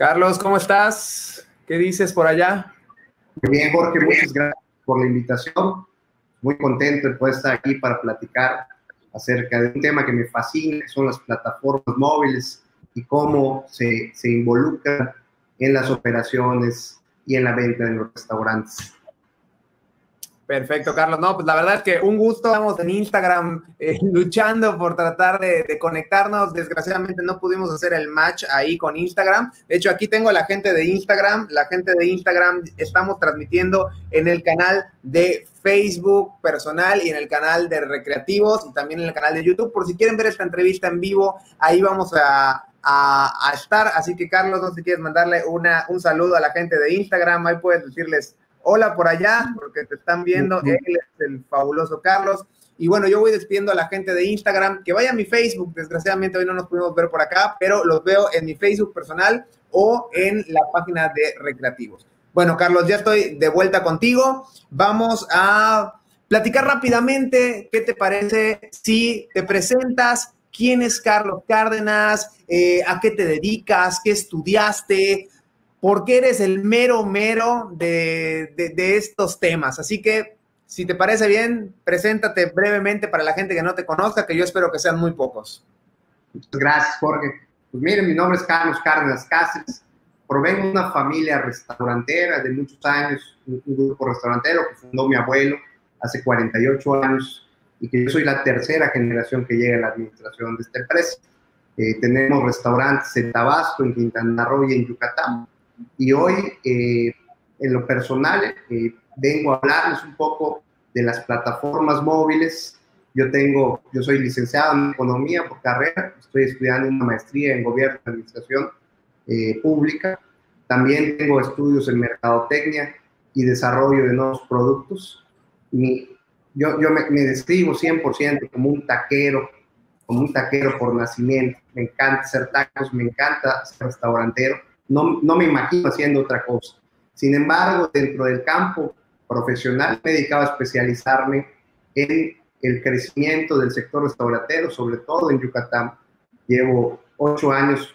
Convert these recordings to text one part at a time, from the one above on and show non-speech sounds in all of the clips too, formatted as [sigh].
Carlos, ¿cómo estás? ¿Qué dices por allá? Muy bien, Jorge, muchas gracias por la invitación. Muy contento de poder estar aquí para platicar acerca de un tema que me fascina, que son las plataformas móviles y cómo se, se involucran en las operaciones y en la venta de los restaurantes. Perfecto, Carlos. No, pues la verdad es que un gusto. Estamos en Instagram eh, [laughs] luchando por tratar de, conectarnos. Desgraciadamente no pudimos hacer el match ahí con Instagram. De hecho, aquí tengo a la gente de Instagram. La gente de Instagram estamos transmitiendo en el canal de Facebook personal y en el canal de Recreativos y también en el canal de YouTube. Por si quieren ver esta entrevista en vivo, ahí vamos a, estar. Así que, Carlos, no sé si quieres mandarle una, un saludo a la gente de Instagram. Ahí puedes decirles hola por allá, porque te están viendo, él es el fabuloso Carlos. Y bueno, yo voy despidiendo a la gente de Instagram, que vaya a mi Facebook, desgraciadamente hoy no nos pudimos ver por acá, pero los veo en mi Facebook personal o en la página de Recreativos. Bueno, Carlos, ya estoy de vuelta contigo. Vamos a platicar rápidamente, ¿qué te parece si te presentas? ¿Quién es Carlos Cárdenas? Eh, ¿A qué te dedicas? ¿Qué estudiaste? Porque eres el mero mero de, estos temas. Así que, si te parece bien, preséntate brevemente para la gente que no te conozca, que yo espero que sean muy pocos. Muchas gracias, Jorge. Pues miren, mi nombre es Carlos Cárdenas Cáceres. Provengo de una familia restaurantera de muchos años, un grupo restaurantero que fundó mi abuelo hace 48 años y que yo soy la tercera generación que llega a la administración de esta empresa. Eh, tenemos restaurantes en Tabasco, en Quintana Roo y en Yucatán y hoy, eh, en lo personal, eh, vengo a hablarles un poco de las plataformas móviles. Yo tengo, yo soy licenciado en economía por carrera, estoy estudiando una maestría en gobierno y administración eh, pública. También tengo estudios en mercadotecnia y desarrollo de nuevos productos. Mi, yo yo me, me describo 100% como un taquero, como un taquero por nacimiento. Me encanta hacer tacos, me encanta ser restaurantero no, no me imagino haciendo otra cosa. Sin embargo, dentro del campo profesional me dedicaba a especializarme en el crecimiento del sector restauratero, sobre todo en Yucatán. Llevo ocho años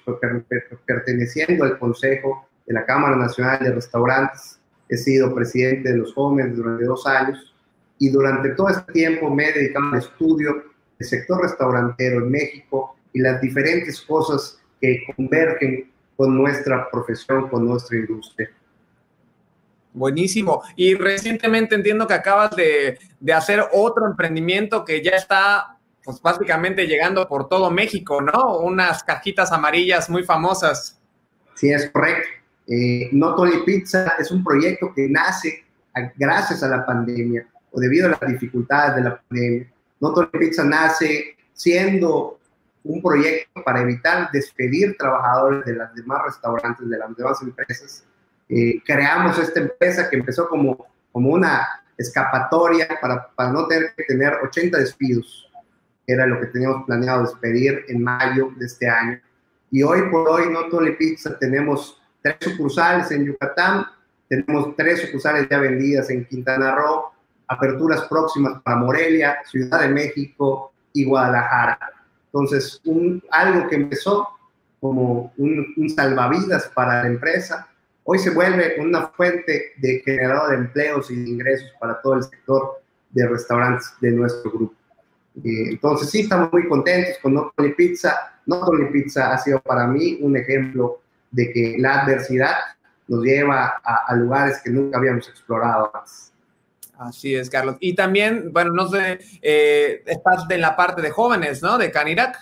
perteneciendo al Consejo de la Cámara Nacional de Restaurantes. He sido presidente de los jóvenes durante dos años y durante todo este tiempo me he dedicado al estudio del sector restaurantero en México y las diferentes cosas que convergen con nuestra profesión, con nuestra industria. Buenísimo. Y recientemente entiendo que acabas de, hacer otro emprendimiento que ya está, pues básicamente llegando por todo México, ¿no? Unas cajitas amarillas muy famosas. Sí, es correcto. Eh, Not Only Pizza es un proyecto que nace gracias a la pandemia o debido a las dificultades de la pandemia. Not Only Pizza nace siendo un proyecto para evitar despedir trabajadores de las demás restaurantes, de las demás empresas. Eh, creamos esta empresa que empezó como, como una escapatoria para, para no tener que tener 80 despidos. Era lo que teníamos planeado despedir en mayo de este año. Y hoy por hoy, no Tole Pizza, tenemos tres sucursales en Yucatán, tenemos tres sucursales ya vendidas en Quintana Roo, aperturas próximas para Morelia, Ciudad de México y Guadalajara. Entonces, un, algo que empezó como un, salvavidas para la empresa, hoy se vuelve una fuente de generador de empleos y de ingresos para todo el sector de restaurantes de nuestro grupo. Eh, entonces, sí, estamos muy contentos con No Pizza. No Pizza ha sido para mí un ejemplo de que la adversidad nos lleva a, a lugares que nunca habíamos explorado antes. Así es, Carlos. Y también, bueno, no sé, eh, estás en la parte de jóvenes, ¿no? De Canirac.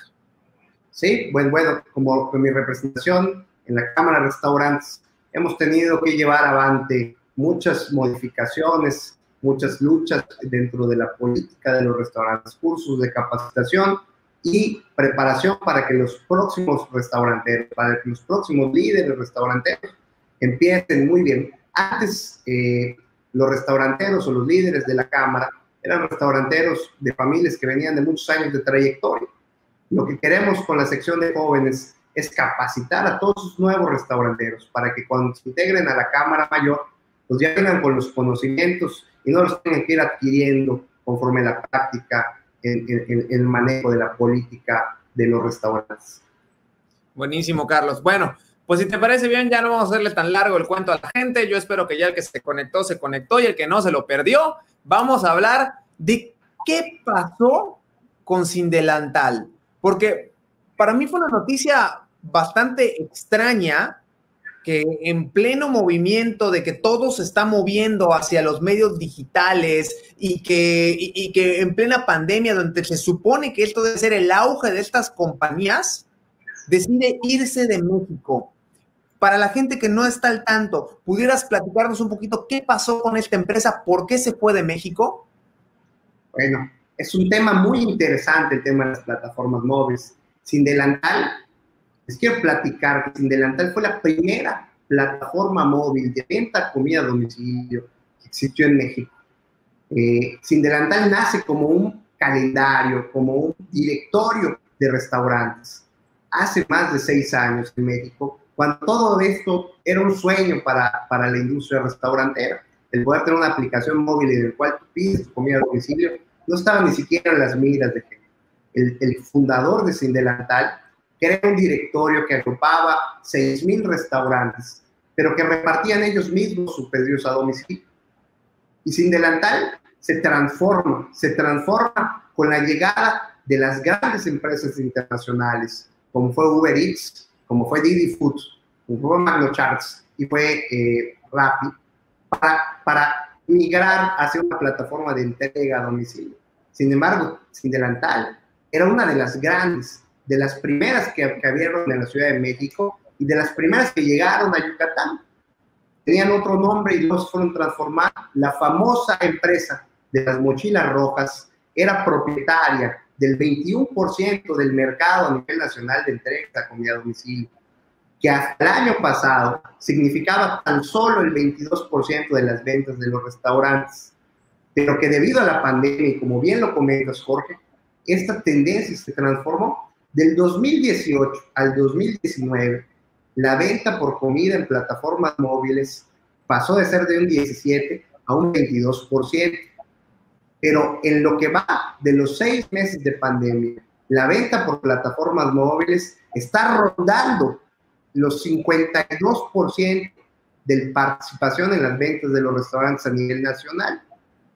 Sí, bueno, bueno, como con mi representación en la Cámara de Restaurantes, hemos tenido que llevar adelante muchas modificaciones, muchas luchas dentro de la política de los restaurantes, cursos de capacitación y preparación para que los próximos restauranteros, para que los próximos líderes restauranteros empiecen muy bien. Antes, eh, los restauranteros o los líderes de la Cámara eran restauranteros de familias que venían de muchos años de trayectoria. Lo que queremos con la sección de jóvenes es capacitar a todos los nuevos restauranteros para que cuando se integren a la Cámara Mayor, pues ya con los conocimientos y no los tengan que ir adquiriendo conforme la práctica en, el manejo de la política de los restaurantes. Buenísimo, Carlos. Bueno, pues si te parece bien, ya no vamos a hacerle tan largo el cuento a la gente. Yo espero que ya el que se conectó, se conectó y el que no se lo perdió. Vamos a hablar de qué pasó con Sin Delantal. Porque para mí fue una noticia bastante extraña que en pleno movimiento de que todo se está moviendo hacia los medios digitales y que, y, que en plena pandemia, donde se supone que esto debe ser el auge de estas compañías, decide irse de México. Para la gente que no está al tanto, ¿pudieras platicarnos un poquito qué pasó con esta empresa? ¿Por qué se fue de México? Bueno, es un tema muy interesante el tema de las plataformas móviles. Sin delantal, les quiero platicar que Sin Delantal fue la primera plataforma móvil de venta comida a domicilio que existió en México. Eh, Sin Delantal nace como un calendario, como un directorio de restaurantes. Hace más de seis años en México, cuando todo esto era un sueño para, para la industria restaurantera, el poder tener una aplicación móvil en el cual tú pides comida a domicilio, no estaba ni siquiera en las miras de gente. El, el fundador de Sin Delantal era un directorio que agrupaba 6.000 restaurantes, pero que repartían ellos mismos sus pedidos a domicilio. Y Sin Delantal se transforma, se transforma con la llegada de las grandes empresas internacionales, como fue Uber Eats, como fue Didi Foods, como fue Magno Charts y fue eh, Rappi, para, para migrar hacia una plataforma de entrega a domicilio. Sin embargo, Sin Delantal era una de las grandes de las primeras que, que abrieron en la Ciudad de México y de las primeras que llegaron a Yucatán. Tenían otro nombre y los fueron transformados. La famosa empresa de las mochilas rojas era propietaria del 21% del mercado a nivel nacional de entrega de comida a domicilio, que hasta el año pasado significaba tan solo el 22% de las ventas de los restaurantes, pero que debido a la pandemia, y como bien lo comentas, Jorge, esta tendencia se transformó del 2018 al 2019, la venta por comida en plataformas móviles pasó de ser de un 17 a un 22%. Pero en lo que va de los seis meses de pandemia, la venta por plataformas móviles está rondando los 52% de participación en las ventas de los restaurantes a nivel nacional.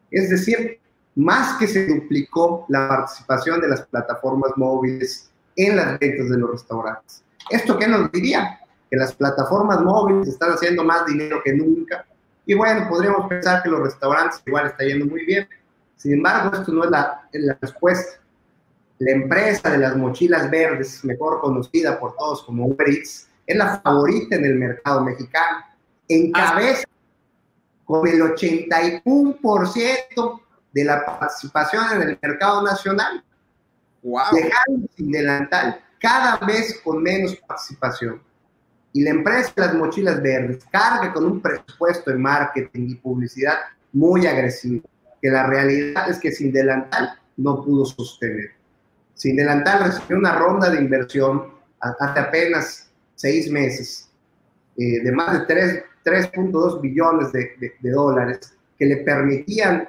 Es decir, más que se duplicó la participación de las plataformas móviles en las ventas de los restaurantes. ¿Esto qué nos diría? Que las plataformas móviles están haciendo más dinero que nunca. Y bueno, podríamos pensar que los restaurantes igual está yendo muy bien. Sin embargo, esto no es la, la respuesta. La empresa de las mochilas verdes, mejor conocida por todos como Uber Eats, es la favorita en el mercado mexicano. Encabeza con el 81% de la participación en el mercado nacional. Wow. sin delantal, cada vez con menos participación. Y la empresa de las mochilas verdes carga con un presupuesto de marketing y publicidad muy agresivo, que la realidad es que sin delantal no pudo sostener. Sin delantal recibió una ronda de inversión hace apenas seis meses eh, de más de 3.2 billones de, de dólares que le permitían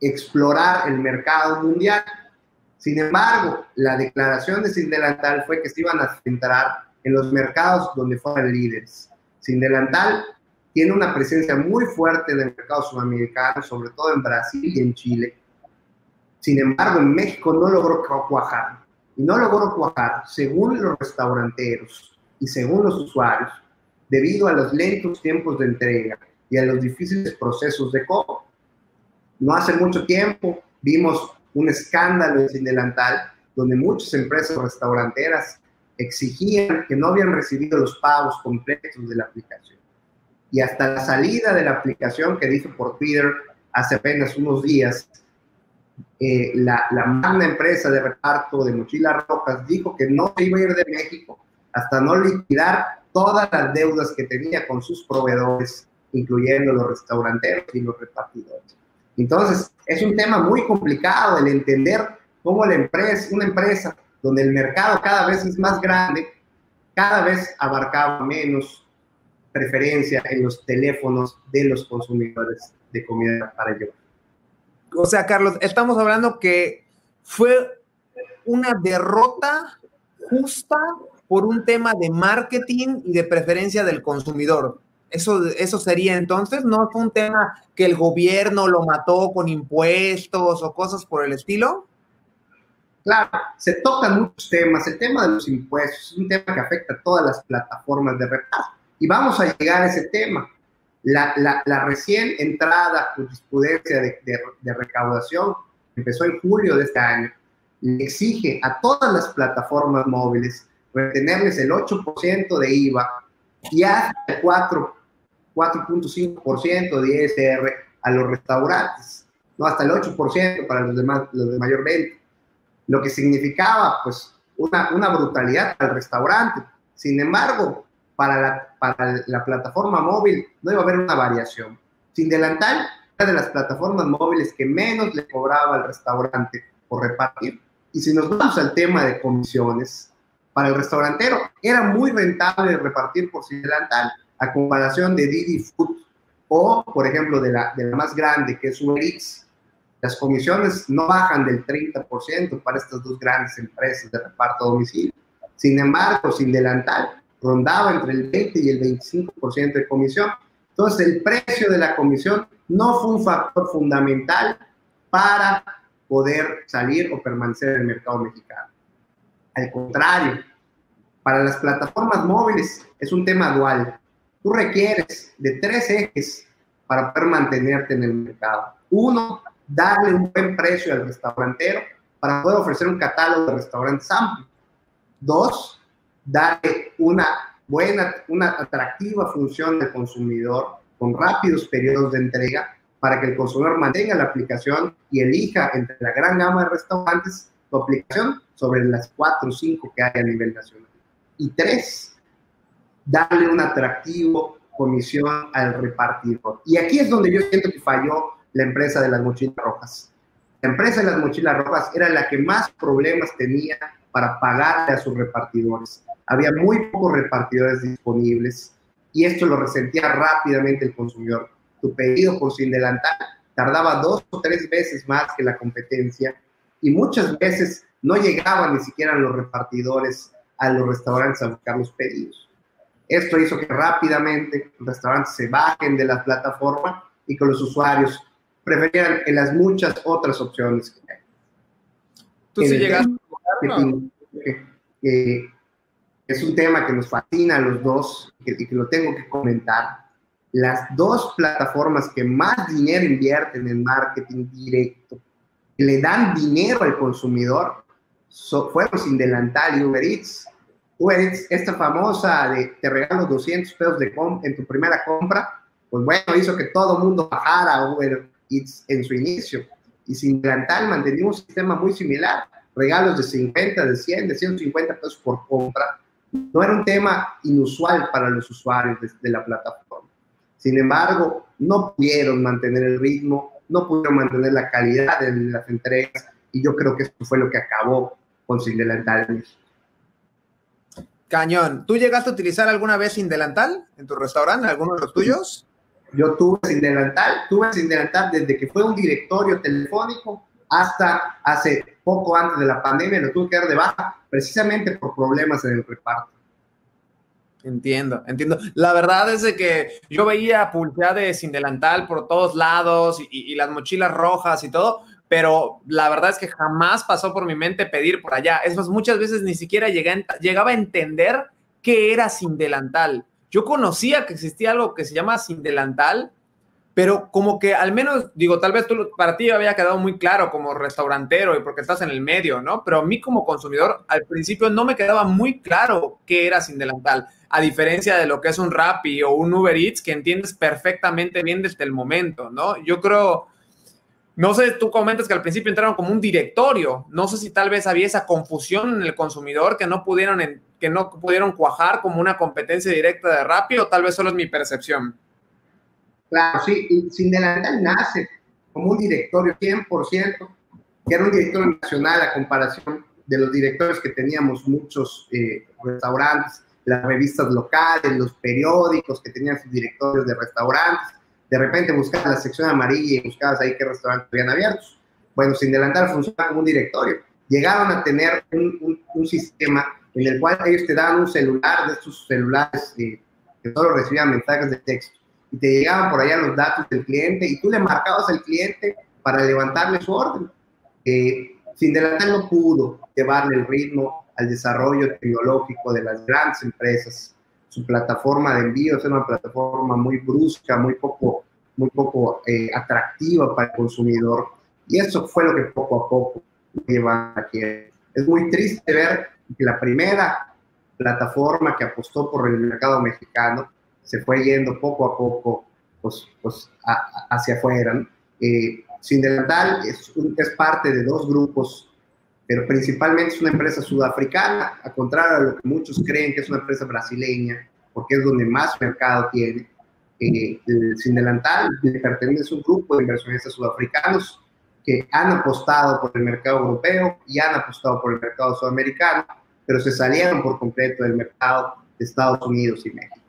explorar el mercado mundial sin embargo, la declaración de Sin Delantal fue que se iban a centrar en los mercados donde fueran líderes. Sin Delantal tiene una presencia muy fuerte en el mercado sudamericano, sobre todo en Brasil y en Chile. Sin embargo, en México no logró cuajar. Y no logró cuajar, según los restauranteros y según los usuarios, debido a los lentos tiempos de entrega y a los difíciles procesos de cobro. No hace mucho tiempo vimos un escándalo sin delantal, donde muchas empresas restauranteras exigían que no habían recibido los pagos completos de la aplicación. Y hasta la salida de la aplicación que dijo por Twitter hace apenas unos días, eh, la, la magna empresa de reparto de mochilas rojas dijo que no iba a ir de México hasta no liquidar todas las deudas que tenía con sus proveedores, incluyendo los restauranteros y los repartidores. Entonces, es un tema muy complicado el entender cómo la empresa, una empresa donde el mercado cada vez es más grande, cada vez abarcaba menos preferencia en los teléfonos de los consumidores de comida para llevar. O sea, Carlos, estamos hablando que fue una derrota justa por un tema de marketing y de preferencia del consumidor. Eso, eso sería entonces, ¿no fue un tema que el gobierno lo mató con impuestos o cosas por el estilo? Claro, se tocan muchos temas. El tema de los impuestos es un tema que afecta a todas las plataformas de reparto. Y vamos a llegar a ese tema. La, la, recién entrada jurisprudencia de, de, recaudación empezó en julio de este año y exige a todas las plataformas móviles retenerles el 8% de IVA y hasta el 4.5% de ISR a los restaurantes, no hasta el 8% para los, demás, los de mayor venta lo que significaba pues una, una brutalidad al restaurante. Sin embargo, para la, para la plataforma móvil no iba a haber una variación. Sin delantal, era de las plataformas móviles que menos le cobraba al restaurante por repartir. Y si nos vamos al tema de comisiones, para el restaurantero era muy rentable repartir por sin delantal, a comparación de Didi Food o, por ejemplo, de la, de la más grande, que es Uber Eats, las comisiones no bajan del 30% para estas dos grandes empresas de reparto a domicilio. Sin embargo, sin delantal, rondaba entre el 20 y el 25% de comisión. Entonces, el precio de la comisión no fue un factor fundamental para poder salir o permanecer en el mercado mexicano. Al contrario, para las plataformas móviles es un tema dual. Tú requieres de tres ejes para poder mantenerte en el mercado. Uno, darle un buen precio al restaurantero para poder ofrecer un catálogo de restaurantes amplio. Dos, darle una buena, una atractiva función al consumidor con rápidos periodos de entrega para que el consumidor mantenga la aplicación y elija entre la gran gama de restaurantes tu aplicación sobre las cuatro o cinco que hay a nivel nacional. Y tres, darle un atractivo comisión al repartidor. Y aquí es donde yo siento que falló la empresa de las mochilas rojas. La empresa de las mochilas rojas era la que más problemas tenía para pagarle a sus repartidores. Había muy pocos repartidores disponibles y esto lo resentía rápidamente el consumidor. Tu pedido por sin delantal tardaba dos o tres veces más que la competencia y muchas veces no llegaban ni siquiera los repartidores a los restaurantes a buscar los pedidos. Esto hizo que rápidamente los restaurantes se bajen de la plataforma y que los usuarios preferían en las muchas otras opciones que hay. Tú sí llegaste es un tema que nos fascina a los dos y que, lo tengo que comentar. Las dos plataformas que más dinero invierten en marketing directo, que le dan dinero al consumidor, fueron Sin Delantal y Uber Eats. Uber Eats, esta famosa de te regalo 200 pesos de en tu primera compra, pues bueno, hizo que todo mundo bajara Uber en su inicio. Y sin delantal mantenía un sistema muy similar, regalos de 50, de 100, de 150 pesos por compra. No era un tema inusual para los usuarios de, la plataforma. Sin embargo, no pudieron mantener el ritmo, no pudieron mantener la calidad de las entregas y yo creo que eso fue lo que acabó con Sin Delantal en México. Cañón. ¿Tú llegaste a utilizar alguna vez Sin Delantal en tu restaurante, alguno de los tuyos? Yo tuve sin delantal, tuve sin delantal desde que fue un directorio telefónico hasta hace poco antes de la pandemia, lo tuve que dar de baja precisamente por problemas en el reparto. Entiendo, entiendo. La verdad es de que yo veía de sin delantal por todos lados y, las mochilas rojas y todo, pero la verdad es que jamás pasó por mi mente pedir por allá. Es más, muchas veces ni siquiera llegaba a entender qué era sin delantal. Yo conocía que existía algo que se llama sin delantal, pero como que al menos, digo, tal vez tú, para ti había quedado muy claro como restaurantero y porque estás en el medio, ¿no? Pero a mí como consumidor al principio no me quedaba muy claro qué era sin delantal, a diferencia de lo que es un Rappi o un Uber Eats que entiendes perfectamente bien desde el momento, ¿no? Yo creo, no sé, tú comentas que al principio entraron como un directorio, no sé si tal vez había esa confusión en el consumidor que no pudieron que no pudieron cuajar como una competencia directa de Rappi o tal vez solo es mi percepción? Claro, sí, Sin Delantal nace como un directorio 100%, que era un directorio nacional a comparación de los directores que teníamos muchos eh, restaurantes, las revistas locales, los periódicos que tenían sus directorios de restaurantes. De repente buscabas la sección amarilla y buscabas ahí qué restaurantes habían abiertos. Bueno, Sin Delantal funciona como un directorio. Llegaron a tener un, sistema en el cual ellos te daban un celular de estos celulares que solo recibían mensajes de texto y te llegaban por allá los datos del cliente y tú le marcabas al cliente para levantarle su orden. Eh, sin delantal no pudo llevarle el ritmo al desarrollo tecnológico de las grandes empresas. Su plataforma de envíos era una plataforma muy brusca, muy poco, muy poco eh, atractiva para el consumidor. Y eso fue lo que poco a poco lleva aquí. Es muy triste ver que la primera plataforma que apostó por el mercado mexicano se fue yendo poco a poco pues, pues hacia afuera. Eh, sin delantal es, parte de dos grupos pero principalmente es una empresa sudafricana, a contrario de lo que muchos creen que es una empresa brasileña, porque es donde más mercado tiene. Eh, sin delantal pertenece a un grupo de inversionistas sudafricanos que han apostado por el mercado europeo y han apostado por el mercado sudamericano, pero se salieron por completo del mercado de Estados Unidos y México.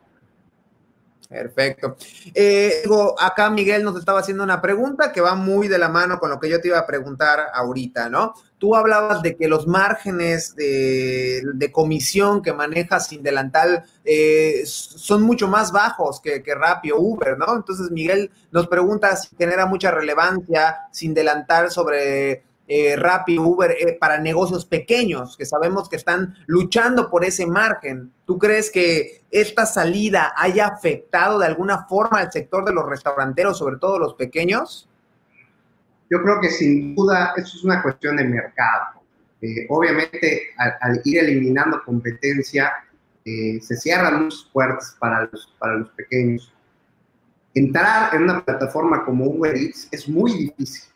Perfecto. Eh, acá Miguel nos estaba haciendo una pregunta que va muy de la mano con lo que yo te iba a preguntar ahorita, ¿no? Tú hablabas de que los márgenes de, comisión que maneja Sin Delantal eh, son mucho más bajos que, que Uber, ¿no? Entonces Miguel nos pregunta si genera mucha relevancia Sin Delantal sobre eh, Rappi, Uber, eh, para negocios pequeños que sabemos que están luchando por ese margen. ¿Tú crees que esta salida haya afectado de alguna forma al sector de los restauranteros, sobre todo los pequeños? Yo creo que sin duda eso es una cuestión de mercado. Eh, obviamente, al, ir eliminando competencia, eh, se cierran muchas puertas para los, para los pequeños. Entrar en una plataforma como Uber Eats es muy difícil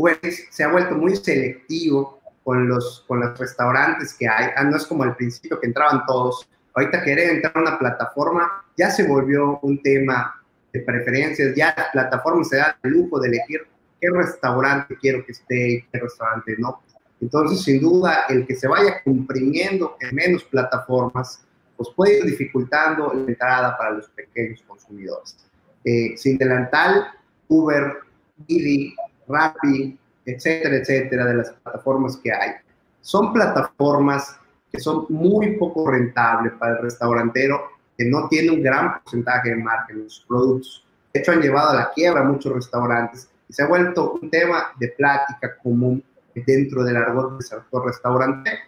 Uber se ha vuelto muy selectivo con los, con los restaurantes que hay. Ah, no es como al principio que entraban todos. Ahorita querer entrar a una plataforma ya se volvió un tema de preferencias. Ya las plataformas se dan el lujo de elegir qué restaurante quiero que esté y qué restaurante no. Entonces, sin duda, el que se vaya comprimiendo en menos plataformas, pues puede ir dificultando la entrada para los pequeños consumidores. Eh, sin delantal, Uber, Didi, Rappi, etcétera, etcétera, de las plataformas que hay. Son plataformas que son muy poco rentables para el restaurantero que no tiene un gran porcentaje de margen en sus productos. De hecho, han llevado a la quiebra muchos restaurantes y se ha vuelto un tema de plática común dentro del argot del sector restaurante.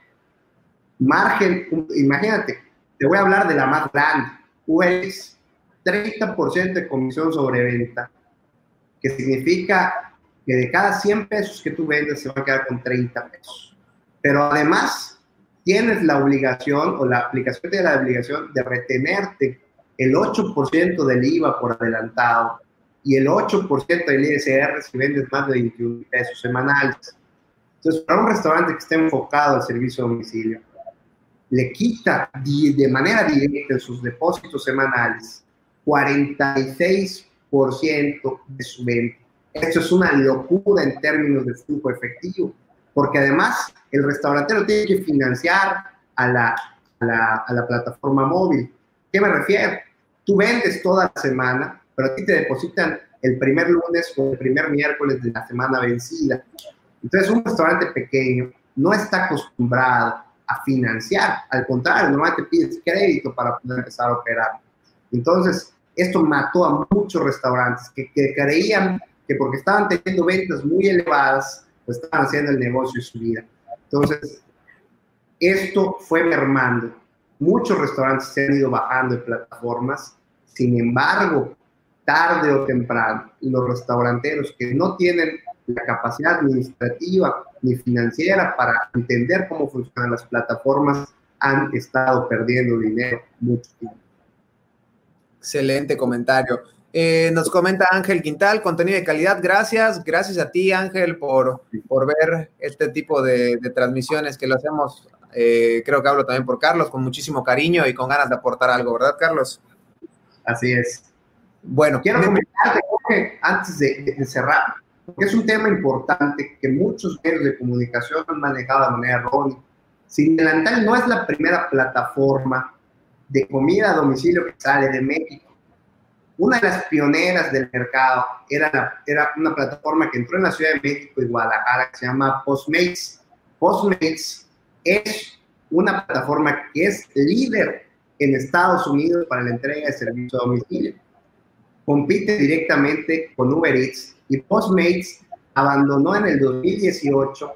Margen, imagínate, te voy a hablar de la más grande, UX, 30% de comisión sobre venta, que significa que de cada 100 pesos que tú vendes se va a quedar con 30 pesos. Pero además tienes la obligación o la aplicación de la obligación de retenerte el 8% del IVA por adelantado y el 8% del ISR si vendes más de 21 pesos semanales. Entonces, para un restaurante que esté enfocado al servicio domicilio, le quita de manera directa en sus depósitos semanales 46% de su venta esto es una locura en términos de flujo efectivo, porque además el restaurantero tiene que financiar a la, a la, plataforma móvil. ¿Qué me refiero? Tú vendes toda la semana, pero a ti te depositan el primer lunes o el primer miércoles de la semana vencida. Entonces, un restaurante pequeño no está acostumbrado a financiar. Al contrario, normalmente pides crédito para poder empezar a operar. Entonces, esto mató a muchos restaurantes que, que creían que porque estaban teniendo ventas muy elevadas, pues estaban haciendo el negocio y su vida. Entonces, esto fue mermando. Muchos restaurantes se han ido bajando de plataformas, sin embargo, tarde o temprano, los restauranteros que no tienen la capacidad administrativa ni financiera para entender cómo funcionan las plataformas han estado perdiendo dinero mucho tiempo. Excelente comentario. Eh, nos comenta Ángel Quintal, contenido de calidad. Gracias, gracias a ti Ángel por, por ver este tipo de, transmisiones que lo hacemos. Eh, creo que hablo también por Carlos, con muchísimo cariño y con ganas de aportar algo, ¿verdad, Carlos? Así es. Bueno, quiero comentarte, antes de, cerrar, porque es un tema importante que muchos medios de comunicación han manejado de manera errónea. Sin Delantal no es la primera plataforma de comida a domicilio que sale de México una de las pioneras del mercado era, era una plataforma que entró en la Ciudad de México y Guadalajara que se llama Postmates. Postmates es una plataforma que es líder en Estados Unidos para la entrega de servicio a domicilio. Compite directamente con Uber Eats y Postmates abandonó en el 2018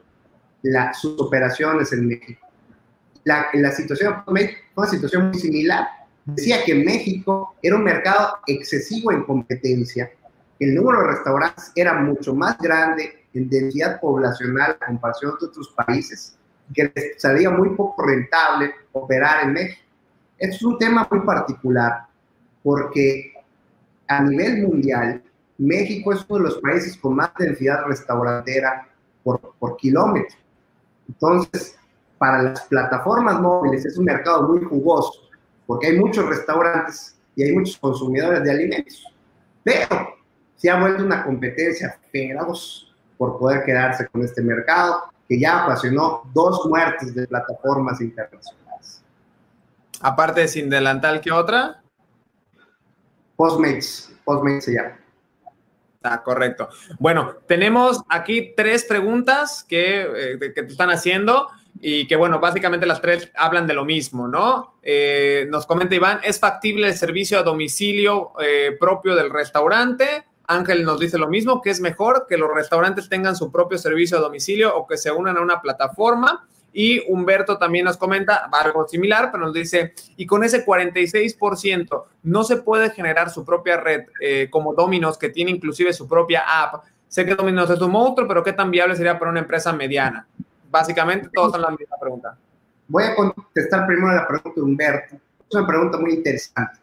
sus operaciones en México. La, la situación fue una situación muy similar. Decía que México era un mercado excesivo en competencia. El número de restaurantes era mucho más grande en densidad poblacional a comparación de otros países, que les salía muy poco rentable operar en México. Esto es un tema muy particular porque a nivel mundial, México es uno de los países con más densidad restaurantera por, por kilómetro. Entonces, para las plataformas móviles es un mercado muy jugoso porque hay muchos restaurantes y hay muchos consumidores de alimentos. Pero se ha vuelto una competencia feroz por poder quedarse con este mercado que ya ocasionó dos muertes de plataformas internacionales. Aparte de Sin Delantal, ¿qué otra? Postmates, Postmates se llama. Ah, correcto. Bueno, tenemos aquí tres preguntas que, eh, que te están haciendo y que, bueno, básicamente las tres hablan de lo mismo, ¿no? Eh, nos comenta Iván, ¿es factible el servicio a domicilio eh, propio del restaurante? Ángel nos dice lo mismo, que es mejor que los restaurantes tengan su propio servicio a domicilio o que se unan a una plataforma. Y Humberto también nos comenta algo similar, pero nos dice, y con ese 46%, no se puede generar su propia red eh, como Dominos, que tiene inclusive su propia app. Sé que Dominos es un monstruo, pero ¿qué tan viable sería para una empresa mediana? Básicamente, todos son la misma pregunta. Voy a contestar primero la pregunta de Humberto. Es una pregunta muy interesante.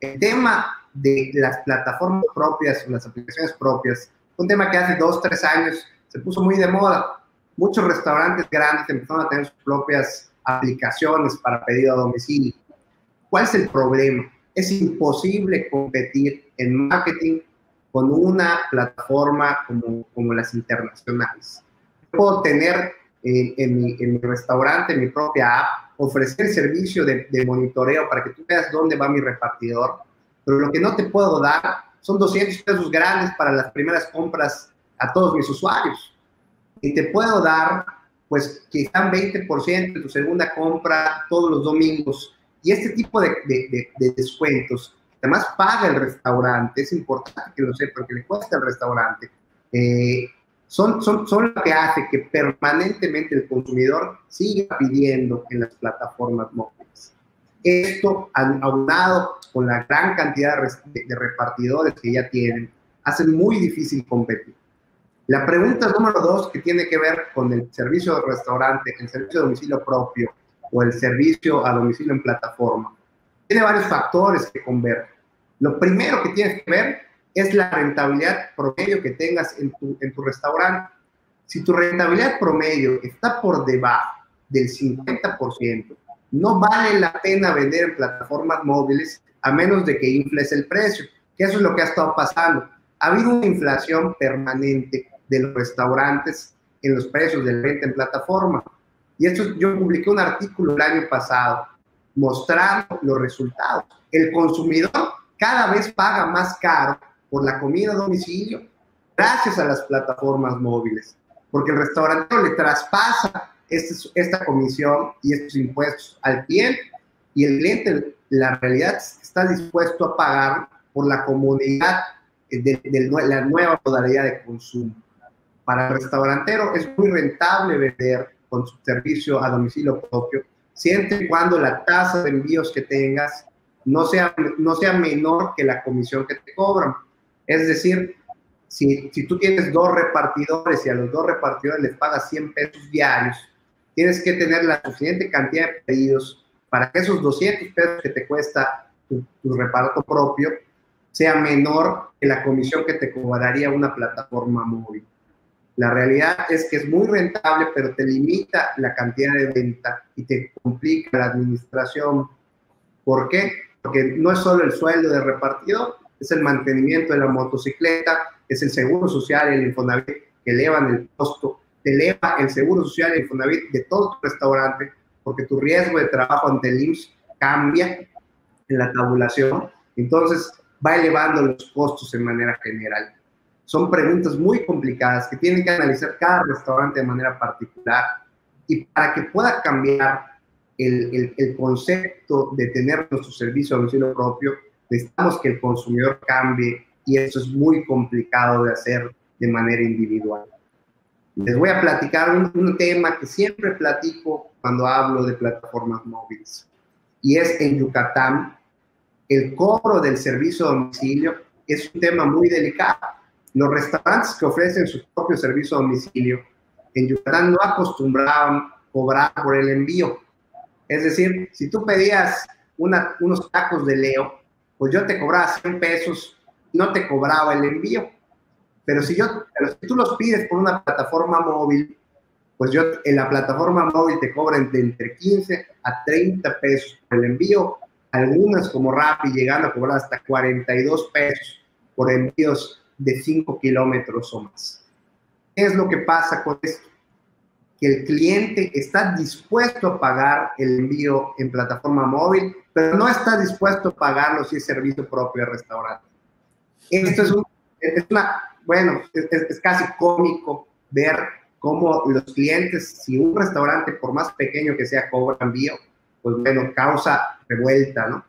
El tema de las plataformas propias o las aplicaciones propias, un tema que hace dos, tres años se puso muy de moda. Muchos restaurantes grandes empezaron a tener sus propias aplicaciones para pedido a domicilio. ¿Cuál es el problema? Es imposible competir en marketing con una plataforma como, como las internacionales. Puedo tener en, mi, en, mi, restaurante, en mi propia app, ofrecer servicio de, de, monitoreo para que tú veas dónde va mi repartidor, pero lo que no te puedo dar son 200 pesos grandes para las primeras compras a todos mis usuarios. Y te puedo dar, pues, quizá 20% de tu segunda compra todos los domingos. Y este tipo de, de, de descuentos, además paga el restaurante, es importante que lo sepa, porque le cuesta al restaurante. Eh, son, son, son lo que hace que permanentemente el consumidor siga pidiendo en las plataformas móviles. Esto, aunado con la gran cantidad de repartidores que ya tienen, hace muy difícil competir. La pregunta número dos, que tiene que ver con el servicio de restaurante, el servicio de domicilio propio o el servicio a domicilio en plataforma, tiene varios factores que convergen. Lo primero que tienes que ver es la rentabilidad promedio que tengas en tu, en tu restaurante. Si tu rentabilidad promedio está por debajo del 50%, no vale la pena vender en plataformas móviles a menos de que infles el precio, que eso es lo que ha estado pasando. Ha habido una inflación permanente de los restaurantes en los precios de venta en plataforma. Y esto yo publiqué un artículo el año pasado mostrando los resultados. El consumidor cada vez paga más caro por la comida a domicilio gracias a las plataformas móviles, porque el restaurante le traspasa este, esta comisión y estos impuestos al cliente y el cliente, la realidad, está dispuesto a pagar por la comodidad de, la nueva modalidad de consumo. Para el restaurantero es muy rentable vender con su servicio a domicilio propio, siempre y cuando la tasa de envíos que tengas no sea, no sea menor que la comisión que te cobran. Es decir, si, tú tienes dos repartidores y a los dos repartidores les pagas 100 pesos diarios, tienes que tener la suficiente cantidad de pedidos para que esos 200 pesos que te cuesta tu, reparto propio sea menor que la comisión que te cobraría una plataforma móvil. La realidad es que es muy rentable, pero te limita la cantidad de venta y te complica la administración. ¿Por qué? Porque no es solo el sueldo de repartidor, es el mantenimiento de la motocicleta, es el seguro social el Infonavit que elevan el costo, te eleva el seguro social el Infonavit de todo tu restaurante, porque tu riesgo de trabajo ante el IMSS cambia en la tabulación, entonces va elevando los costos en manera general. Son preguntas muy complicadas que tienen que analizar cada restaurante de manera particular y para que pueda cambiar el, el, concepto de tener nuestro servicio a domicilio propio, necesitamos que el consumidor cambie y eso es muy complicado de hacer de manera individual. Les voy a platicar un, un tema que siempre platico cuando hablo de plataformas móviles y es en Yucatán el cobro del servicio a domicilio es un tema muy delicado. Los restaurantes que ofrecen su propio servicio a domicilio en Yucatán no acostumbraban cobrar por el envío. Es decir, si tú pedías unos tacos de Leo, pues yo te cobraba 100 pesos, no te cobraba el envío. Pero si, yo, si tú los pides por una plataforma móvil, pues yo en la plataforma móvil te cobran de entre 15 a 30 pesos por el envío. Algunas como Rappi llegando a cobrar hasta 42 pesos por envíos de 5 kilómetros o más. ¿Qué es lo que pasa con esto? Que el cliente está dispuesto a pagar el envío en plataforma móvil, pero no está dispuesto a pagarlo si es servicio propio de restaurante. Esto es, es una, bueno, es, casi cómico ver cómo los clientes, si un restaurante, por más pequeño que sea, cobra envío, pues bueno, causa revuelta, ¿no?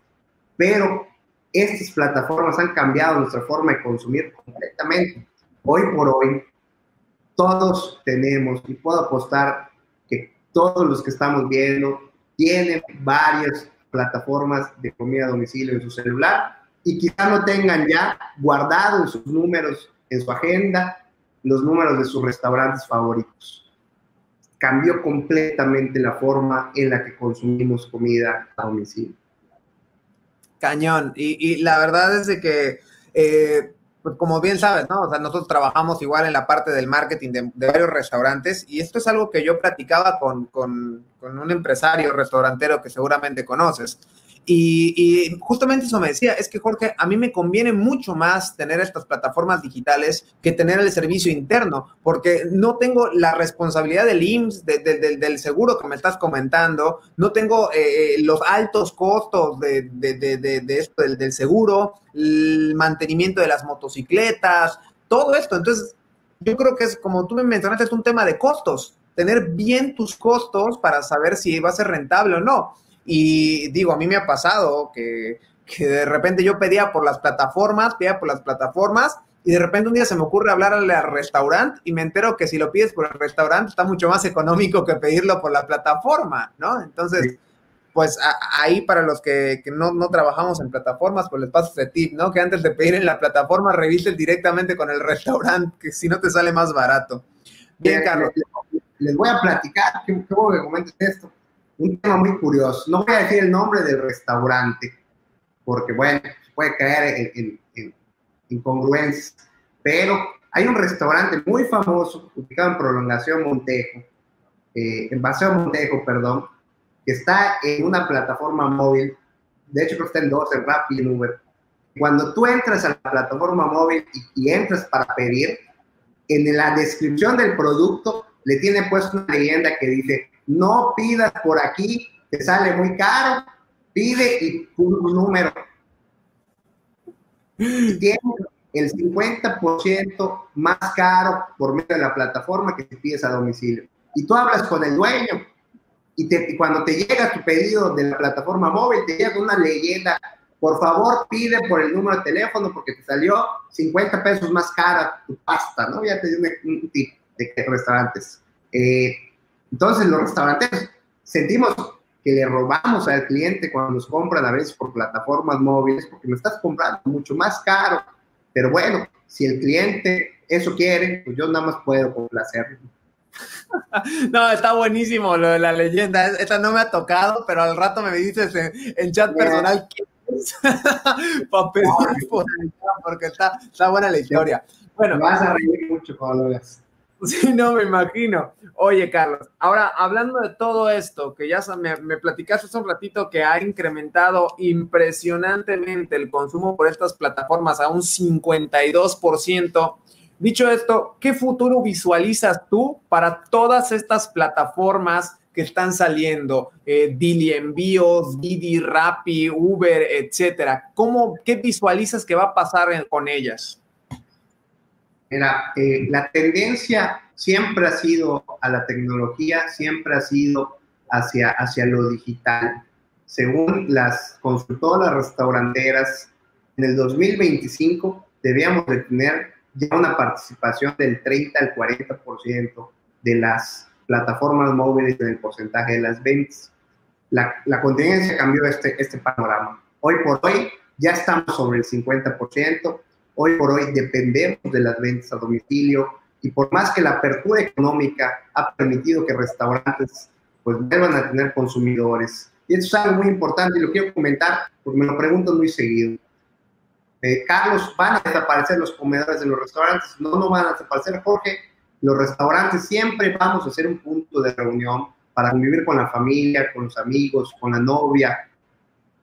Pero estas plataformas han cambiado nuestra forma de consumir completamente. Hoy por hoy, todos tenemos, y puedo apostar que todos los que estamos viendo tienen varias plataformas de comida a domicilio en su celular y quizá no tengan ya guardado en sus números, en su agenda, los números de sus restaurantes favoritos. Cambió completamente la forma en la que consumimos comida a domicilio. Cañón. Y, la verdad es de que eh, pues como bien sabes, ¿no? O sea, nosotros trabajamos igual en la parte del marketing de, varios restaurantes y esto es algo que yo platicaba con, con, con un empresario restaurantero que seguramente conoces. Y, justamente eso me decía, es que Jorge, a mí me conviene mucho más tener estas plataformas digitales que tener el servicio interno, porque no tengo la responsabilidad del IMSS, del seguro que me estás comentando, no tengo eh, eh, los altos costos de, esto, del, del seguro, el mantenimiento de las motocicletas, todo esto. Entonces, yo creo que es, como tú me mencionaste, es un tema de costos, tener bien tus costos para saber si va a ser rentable o no. Y digo, a mí me ha pasado que, de repente yo pedía por las plataformas, pedía por las plataformas, y de repente un día se me ocurre hablarle al restaurante y me entero que si lo pides por el restaurante está mucho más económico que pedirlo por la plataforma, ¿no? Entonces, pues ahí para los que, no, trabajamos en plataformas, pues les paso ese tip, ¿no? Que antes de pedir en la plataforma, revisen directamente con el restaurante, que si no te sale más barato. Bien, Carlos. Les, voy a platicar, qué bueno que comentes esto un tema muy curioso. No voy a decir el nombre del restaurante, porque bueno, puede caer en, incongruencias, pero hay un restaurante muy famoso, ubicado en Prolongación Montejo, eh, en Paseo Montejo, perdón, que está en una plataforma móvil, de hecho creo que está en dos, en Rappi en Uber. Cuando tú entras a la plataforma móvil y, y entras para pedir, en la descripción del producto le tiene puesto una leyenda que dice no pidas por aquí, te sale muy caro, pide y un número. Tiene el 50% más caro por medio de la plataforma que te pides a domicilio. Y tú hablas con el dueño y, cuando te llega tu pedido de la plataforma móvil, te llega una leyenda, por favor pide por el número de teléfono porque te salió 50 pesos más cara tu pasta, ¿no? Ya te di un, tip de restaurantes. Eh, entonces, los restaurantes sentimos que le robamos al cliente cuando nos compran a veces por plataformas móviles, porque lo estás comprando mucho más caro. Pero bueno, si el cliente eso quiere, pues yo nada más puedo complacerlo. [laughs] No, está buenísimo lo de la leyenda. Esta no me ha tocado, pero al rato me dices en, chat personal [laughs] para pedir porque está, está buena la historia. Bueno, vas a reír mucho cuando lo veas. [laughs] Sí, no, me imagino. Oye, Carlos, ahora hablando de todo esto, que ya me, me, platicaste hace un ratito que ha incrementado impresionantemente el consumo por estas plataformas a un 52%. Dicho esto, ¿qué futuro visualizas tú para todas estas plataformas que están saliendo? Eh, Dili Envíos, Didi, Rappi, Uber, etcétera. ¿Cómo, ¿Qué visualizas que va a pasar con ellas? Mira, eh, la tendencia siempre ha sido a la tecnología, siempre ha sido hacia, hacia lo digital. Según las consultoras restauranteras, en el 2025 debíamos de tener ya una participación del 30 al 40% de las plataformas móviles en el porcentaje de las ventas. La, la contingencia cambió este, este panorama. Hoy por hoy ya estamos sobre el 50%, hoy por hoy dependemos de las ventas a domicilio y por más que la apertura económica ha permitido que restaurantes pues vuelvan a tener consumidores. Y eso es algo muy importante y lo quiero comentar porque me lo preguntan muy seguido. Eh, Carlos, ¿van a desaparecer los comedores de los restaurantes? No, no van a desaparecer, Jorge. Los restaurantes siempre vamos a ser un punto de reunión para convivir con la familia, con los amigos, con la novia,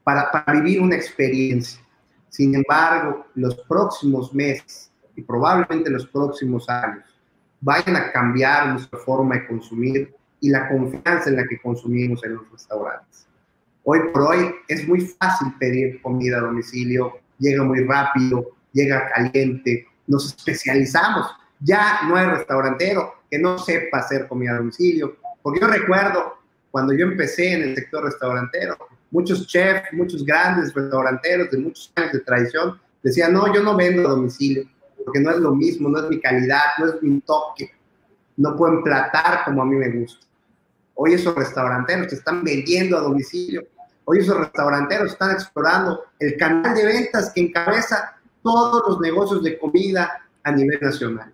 para, para vivir una experiencia. Sin embargo, los próximos meses y probablemente los próximos años vayan a cambiar nuestra forma de consumir y la confianza en la que consumimos en los restaurantes. Hoy por hoy es muy fácil pedir comida a domicilio, llega muy rápido, llega caliente, nos especializamos. Ya no hay restaurantero que no sepa hacer comida a domicilio. Porque yo recuerdo cuando yo empecé en el sector restaurantero, muchos chefs, muchos grandes restauranteros de muchos años de tradición decían, no, yo no vendo a domicilio, porque no es lo mismo, no es mi calidad, no es mi toque, no puedo emplatar como a mí me gusta. Hoy esos restauranteros te están vendiendo a domicilio Hoy esos restauranteros están explorando el canal de ventas que encabeza todos los negocios de comida a nivel nacional.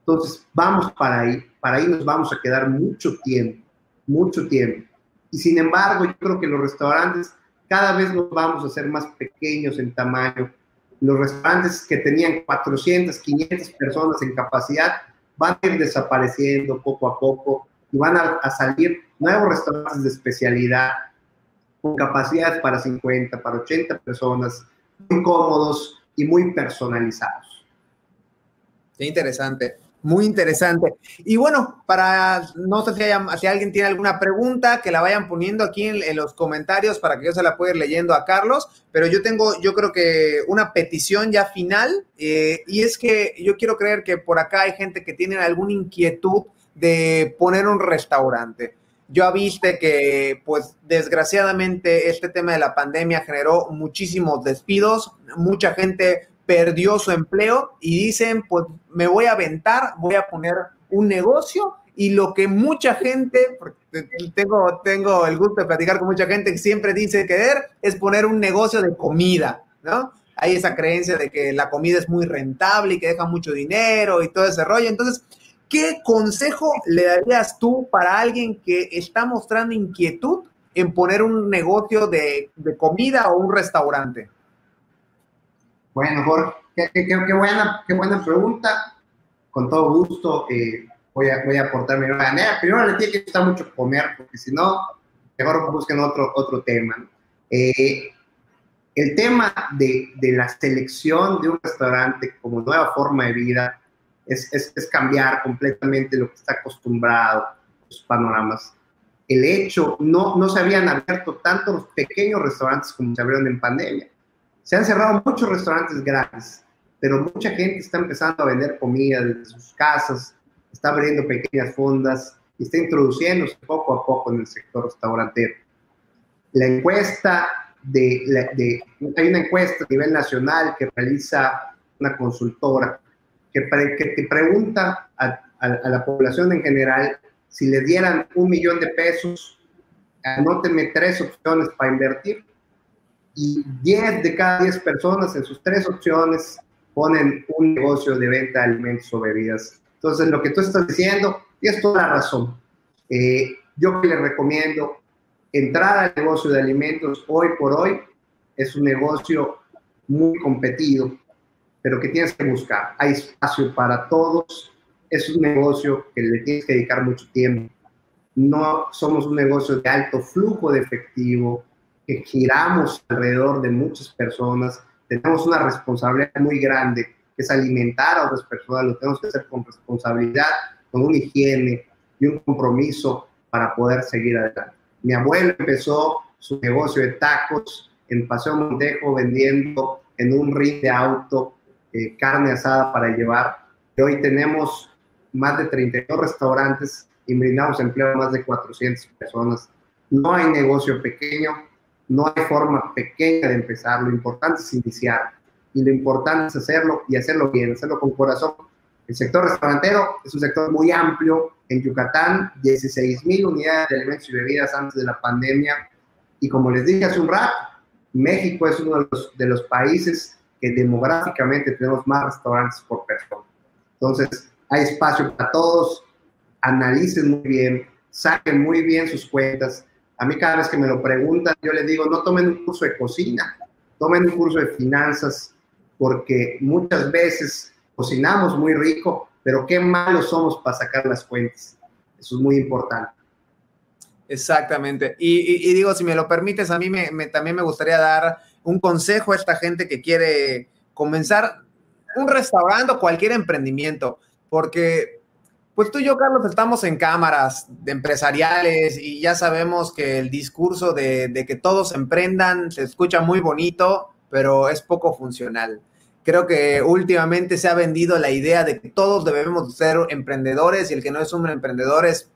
Entonces, vamos para ahí, para ahí nos vamos a quedar mucho tiempo, mucho tiempo. Y sin embargo, yo creo que los restaurantes cada vez nos vamos a hacer más pequeños en tamaño. Los restaurantes que tenían 400, 500 personas en capacidad van a ir desapareciendo poco a poco y van a, a salir nuevos restaurantes de especialidad, con capacidades para 50, para 80 personas, muy cómodos y muy personalizados. Qué interesante, muy interesante. Y bueno, para, no sé si, alguien tiene alguna pregunta, que la vayan poniendo aquí en, los comentarios para que yo se la pueda ir leyendo a Carlos, pero yo tengo, yo creo que una petición ya final, eh, y es que yo quiero creer que por acá hay gente que tiene alguna inquietud de poner un restaurante yo viste que, pues, desgraciadamente este tema de la pandemia generó muchísimos despidos, mucha gente perdió su empleo y dicen, pues, me voy a aventar, voy a poner un negocio y lo que mucha gente, tengo, tengo el gusto de platicar con mucha gente que siempre dice querer, es poner un negocio de comida, ¿no? Hay esa creencia de que la comida es muy rentable y que deja mucho dinero y todo ese rollo. Entonces, ¿Qué consejo le darías tú para alguien que está mostrando inquietud en poner un negocio de, comida o un restaurante? Bueno, Jorge, qué, buena, qué buena pregunta. Con todo gusto eh, voy, a, voy a aportar mi manera. Primero le tiene que gustar mucho comer, porque si no, mejor busquen otro, otro tema. Eh, el tema de, de la selección de un restaurante como nueva forma de vida es, cambiar completamente lo que está acostumbrado, los panoramas. El hecho, no, no se habían abierto tantos pequeños restaurantes como se abrieron en pandemia. Se han cerrado muchos restaurantes grandes, pero mucha gente está empezando a vender comida desde sus casas, está abriendo pequeñas fondas y está introduciéndose poco a poco en el sector restaurantero. La encuesta de, de, hay una encuesta a nivel nacional que realiza una consultora que, te pregunta a, la población en general si le dieran un millón de pesos, anótenme tres opciones para invertir y 10 de cada 10 personas en sus tres opciones ponen un negocio de venta de alimentos o bebidas. Entonces, lo que tú estás diciendo, tienes toda la razón. Eh, yo que recomiendo entrar al negocio de alimentos hoy por hoy es un negocio muy competido pero que tienes que buscar. Hay espacio para todos. Es un negocio que le tienes que dedicar mucho tiempo. No somos un negocio de alto flujo de efectivo, que giramos alrededor de muchas personas. Tenemos una responsabilidad muy grande, que es alimentar a otras personas. Lo tenemos que hacer con responsabilidad, con una higiene y un compromiso para poder seguir adelante. Mi abuelo empezó su negocio de tacos en Paseo Montejo vendiendo en un ring de auto eh, carne asada para llevar. hoy tenemos más de 32 restaurantes y brindamos empleo a más de 400 personas No hay negocio pequeño, no hay forma pequeña de empezar. Lo importante es iniciar y lo importante es hacerlo y hacerlo bien, hacerlo con corazón. El sector restaurantero es un sector muy amplio. En Yucatán, 16 mil unidades de alimentos y bebidas antes de la pandemia. Y como les dije hace un rato, México es uno de los, de los países que demográficamente tenemos más restaurantes por persona. Entonces, hay espacio para todos, analicen muy bien, saquen muy bien sus cuentas. A mí cada vez que me lo preguntan, yo les digo, no tomen un curso de cocina, tomen un curso de finanzas, porque muchas veces cocinamos muy rico, pero qué malos somos para sacar las cuentas. Eso es muy importante. Exactamente. Y, digo, si me lo permites, a mí también me gustaría dar un consejo a esta gente que quiere comenzar un restaurante o cualquier emprendimiento, porque pues tú y yo, Carlos, estamos en cámaras de empresariales y ya sabemos que el discurso de, que todos emprendan se escucha muy bonito, pero es poco funcional. Creo que últimamente se ha vendido la idea de que todos debemos ser emprendedores y el que no es un emprendedor es,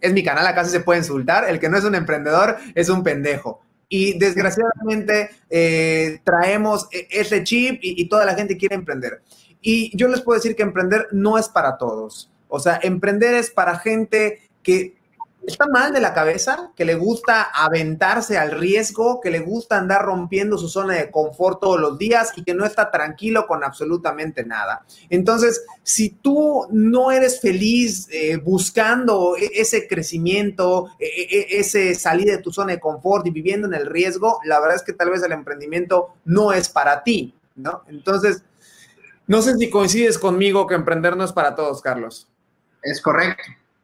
es mi canal, acá se puede insultar, el que no es un emprendedor es un pendejo. Y desgraciadamente eh, traemos e, ese chip y, toda la gente quiere emprender. Y yo les puedo decir que emprender no es para todos. O sea, emprender es para gente que está mal de la cabeza, que le gusta aventarse al riesgo, que le gusta andar rompiendo su zona de confort todos los días y que no está tranquilo con absolutamente nada. Entonces, si tú no eres feliz eh, buscando e-, ese crecimiento, e-, e-, ese salir de tu zona de confort y viviendo en el riesgo, la verdad es que tal vez el emprendimiento no es para ti, ¿no? Entonces, no sé si coincides conmigo que emprender no es para todos, Carlos. Es correcto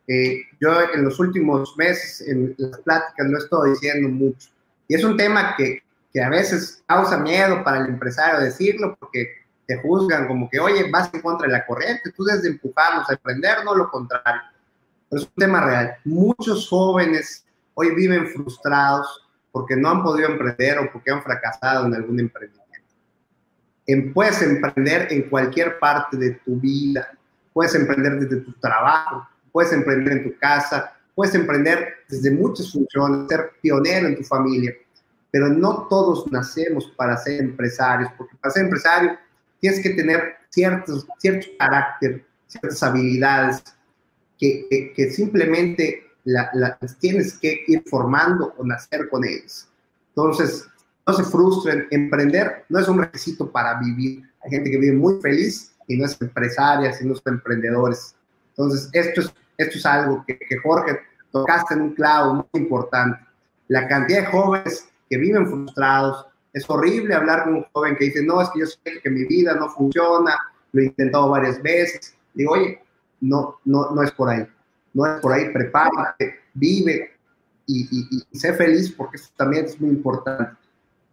eh, yo en los últimos meses en las pláticas lo he estado diciendo mucho. Y es un tema que, que a veces causa miedo para el empresario decirlo porque te juzgan como que, oye, vas en contra de la corriente, tú desde empujarnos a emprender, no lo contrario. Pero es un tema real. Muchos jóvenes hoy viven frustrados porque no han podido emprender o porque han fracasado en algún emprendimiento. En, puedes emprender en cualquier parte de tu vida, puedes emprender desde tu trabajo, puedes emprender en tu casa, puedes emprender desde muchas funciones, ser pionero en tu familia, pero no todos nacemos para ser empresarios, porque para ser empresario tienes que tener ciertos, cierto carácter, ciertas habilidades que, que, simplemente las tienes que ir formando o nacer con ellas. Entonces, no se frustren, emprender no es un requisito para vivir. Hay gente que vive muy feliz y no es empresaria, sino es emprendedores. Entonces, esto es esto es algo que, Jorge tocaste en un clavo muy importante. La cantidad de jóvenes que viven frustrados, es horrible hablar con un joven que dice, no, es que yo sé que mi vida no funciona, lo he intentado varias veces. Digo, oye, no, no, no es por ahí, no es por ahí, prepárate, vive y, sé feliz porque eso también es muy importante.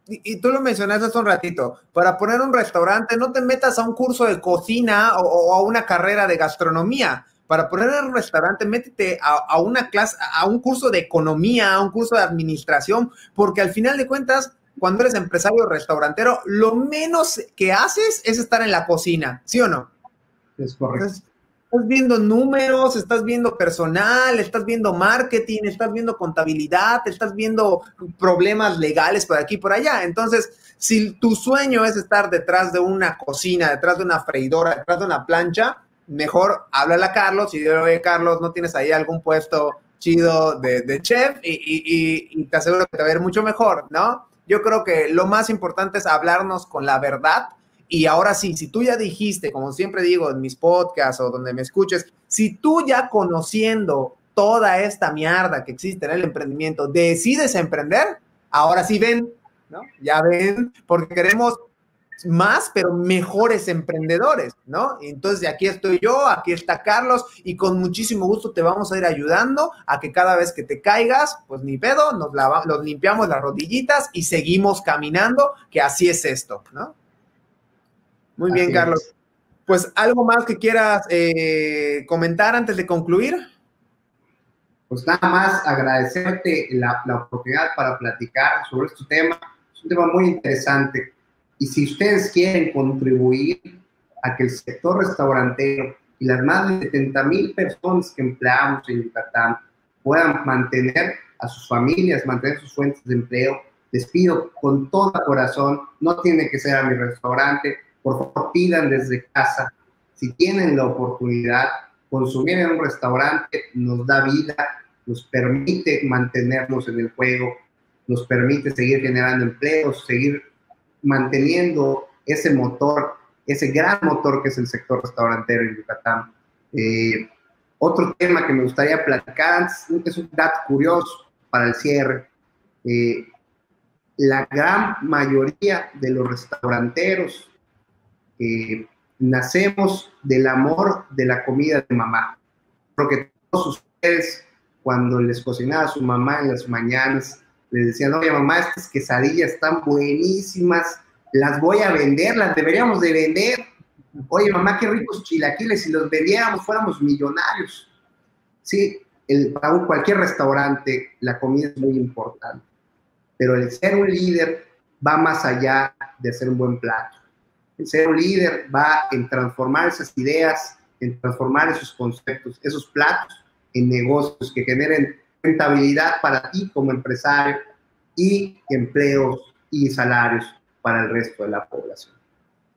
Y, tú lo mencionaste hace un ratito, para poner un restaurante no te metas a un curso de cocina o a una carrera de gastronomía, para poner un restaurante, métete a, una clase, a un curso de economía, a un curso de administración, porque al final de cuentas, cuando eres empresario restaurantero, lo menos que haces es estar en la cocina, ¿sí o no? Es correcto. Estás viendo números, estás viendo personal, estás viendo marketing, estás viendo contabilidad, estás viendo problemas legales por aquí y por allá. Entonces, si tu sueño es estar detrás de una cocina, detrás de una freidora, detrás de una plancha, mejor háblale a Carlos y dile, oye, Carlos, ¿no tienes ahí algún puesto chido de, chef? Y, te aseguro que te va a ir mucho mejor, ¿no? Yo creo que lo más importante es hablarnos con la verdad. Y ahora sí, si tú ya dijiste, como siempre digo en mis podcasts o donde me escuches, si tú ya conociendo toda esta mierda que existe en el emprendimiento, decides emprender, ahora sí ven, ¿no? Ya ven, porque queremos más, pero mejores emprendedores, ¿no? Entonces, aquí estoy yo, aquí está Carlos, y con muchísimo gusto te vamos a ir ayudando a que cada vez que te caigas, pues ni pedo, nos, nos limpiamos las rodillitas y seguimos caminando, que así es esto, ¿no? Muy bien, Carlos. Pues algo más que quieras eh, comentar antes de concluir. Pues nada más agradecerte la, la oportunidad para platicar sobre este tema. Es un tema muy interesante y si ustedes quieren contribuir a que el sector restaurantero y las más de 70 mil personas que empleamos en Yucatán puedan mantener a sus familias, mantener sus fuentes de empleo. Les pido con todo corazón, no tiene que ser a mi restaurante, por favor pidan desde casa. Si tienen la oportunidad, consumir en un restaurante nos da vida, nos permite mantenernos en el juego, nos permite seguir generando empleos, seguir manteniendo ese motor, ese gran motor que es el sector restaurantero en Yucatán. Eh, otro tema que me gustaría platicar, es un dato curioso para el cierre. Eh, la gran mayoría de los restauranteros eh, nacemos del amor de la comida de mamá. Porque todos ustedes, cuando les cocinaba su mamá en las mañanas, les decían, oye mamá, estas quesadillas están buenísimas, las voy a vender, las deberíamos de vender. Oye mamá, qué ricos chilaquiles, si los vendiéramos fuéramos millonarios. Sí, el, para cualquier restaurante la comida es muy importante, pero el ser un líder va más allá de ser un buen plato. Ser un líder va en transformar esas ideas, en transformar esos conceptos, esos platos en negocios que generen rentabilidad para ti como empresario y empleos y salarios para el resto de la población.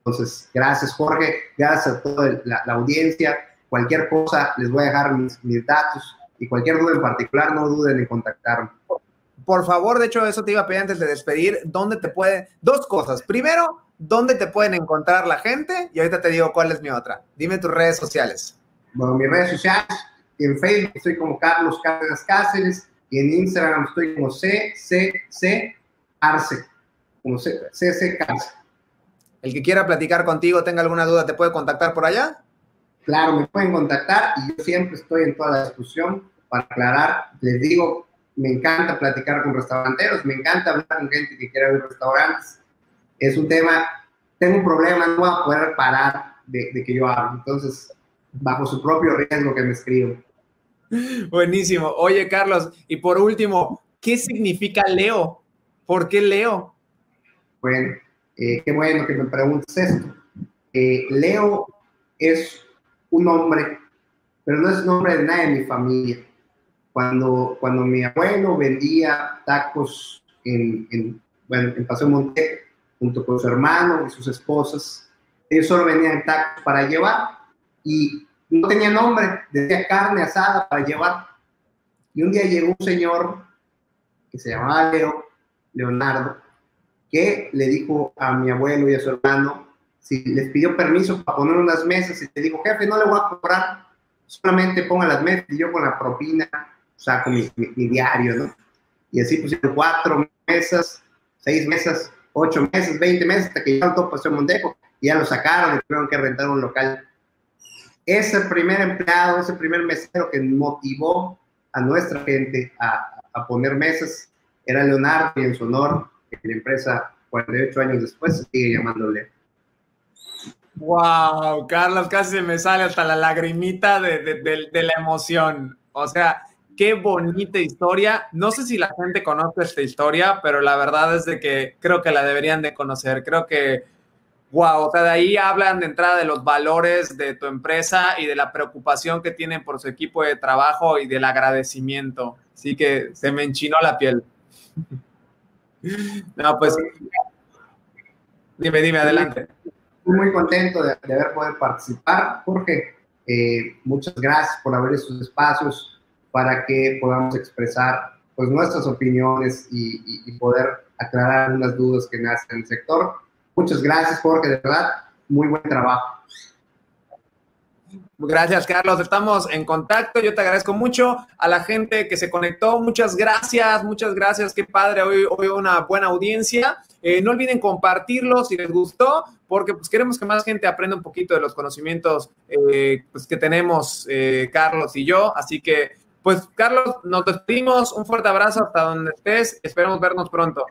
Entonces, gracias Jorge, gracias a toda la, audiencia. Cualquier cosa, les voy a dejar mis, datos y cualquier duda en particular, no duden en contactarme. Por favor, de hecho, eso te iba a pedir antes de despedir, ¿dónde te puede? Dos cosas. Primero, ¿dónde te pueden encontrar la gente? Y ahorita te digo cuál es mi otra. Dime tus redes sociales. Bueno, mis redes sociales, en Facebook estoy como Carlos Cárdenas Cáceres y en Instagram estoy como CCC Arce, como CC Arce. El que quiera platicar contigo, tenga alguna duda, ¿te puede contactar por allá? Claro, me pueden contactar y yo siempre estoy en toda la discusión para aclarar. Les digo, me encanta platicar con restauranteros, me encanta hablar con gente que quiere abrir restaurantes. Es un tema, tengo un problema, no voy a poder parar de, de que yo hable. Entonces, bajo su propio riesgo que me escribo. Buenísimo. Oye, Carlos, y por último, ¿qué significa Leo? ¿Por qué Leo? Bueno, eh, qué bueno que me preguntes esto. Eh, Leo es un hombre, pero no es nombre de nadie de mi familia. Cuando, cuando mi abuelo vendía tacos en, en, bueno, en Paseo Monte, junto con su hermano y sus esposas, ellos solo vendían tacos para llevar y no tenía nombre, decía carne asada para llevar. Y un día llegó un señor que se llamaba Leo, Leonardo, que le dijo a mi abuelo y a su hermano si les pidió permiso para poner unas mesas y le dijo, jefe, no le voy a cobrar, solamente ponga las mesas y yo con la propina saco mi, mi, diario, ¿no? Y así pusieron cuatro mesas, seis mesas, ocho meses, veinte meses, hasta que llegaron todo Paseo Montejo y ya lo sacaron y tuvieron que rentar un local ese primer empleado, ese primer mesero que motivó a nuestra gente a, poner mesas era Leonardo y en su honor, que la empresa 48 años después sigue llamándole. Wow, Carlos, casi me sale hasta la lagrimita de, de, la emoción. O sea, qué bonita historia. No sé si la gente conoce esta historia, pero la verdad es de que creo que la deberían de conocer. Creo que Wow, o sea, de ahí hablan de entrada de los valores de tu empresa y de la preocupación que tienen por su equipo de trabajo y del agradecimiento. Así que se me enchinó la piel. [laughs] No, pues. Dime, dime, adelante. Estoy muy contento de, haber podido participar, Jorge. Eh, muchas gracias por abrir estos espacios para que podamos expresar pues, nuestras opiniones y, y poder aclarar algunas dudas que nacen en el sector Muchas gracias, Jorge, de verdad, muy buen trabajo. Gracias, Carlos. Estamos en contacto. Yo te agradezco mucho a la gente que se conectó. Muchas gracias, muchas gracias. Qué padre. Hoy, hoy una buena audiencia. Eh, no olviden compartirlo si les gustó, porque pues queremos que más gente aprenda un poquito de los conocimientos eh, pues, que tenemos eh, Carlos y yo. Así que, pues, Carlos, nos despedimos. Un fuerte abrazo hasta donde estés. Esperamos vernos pronto.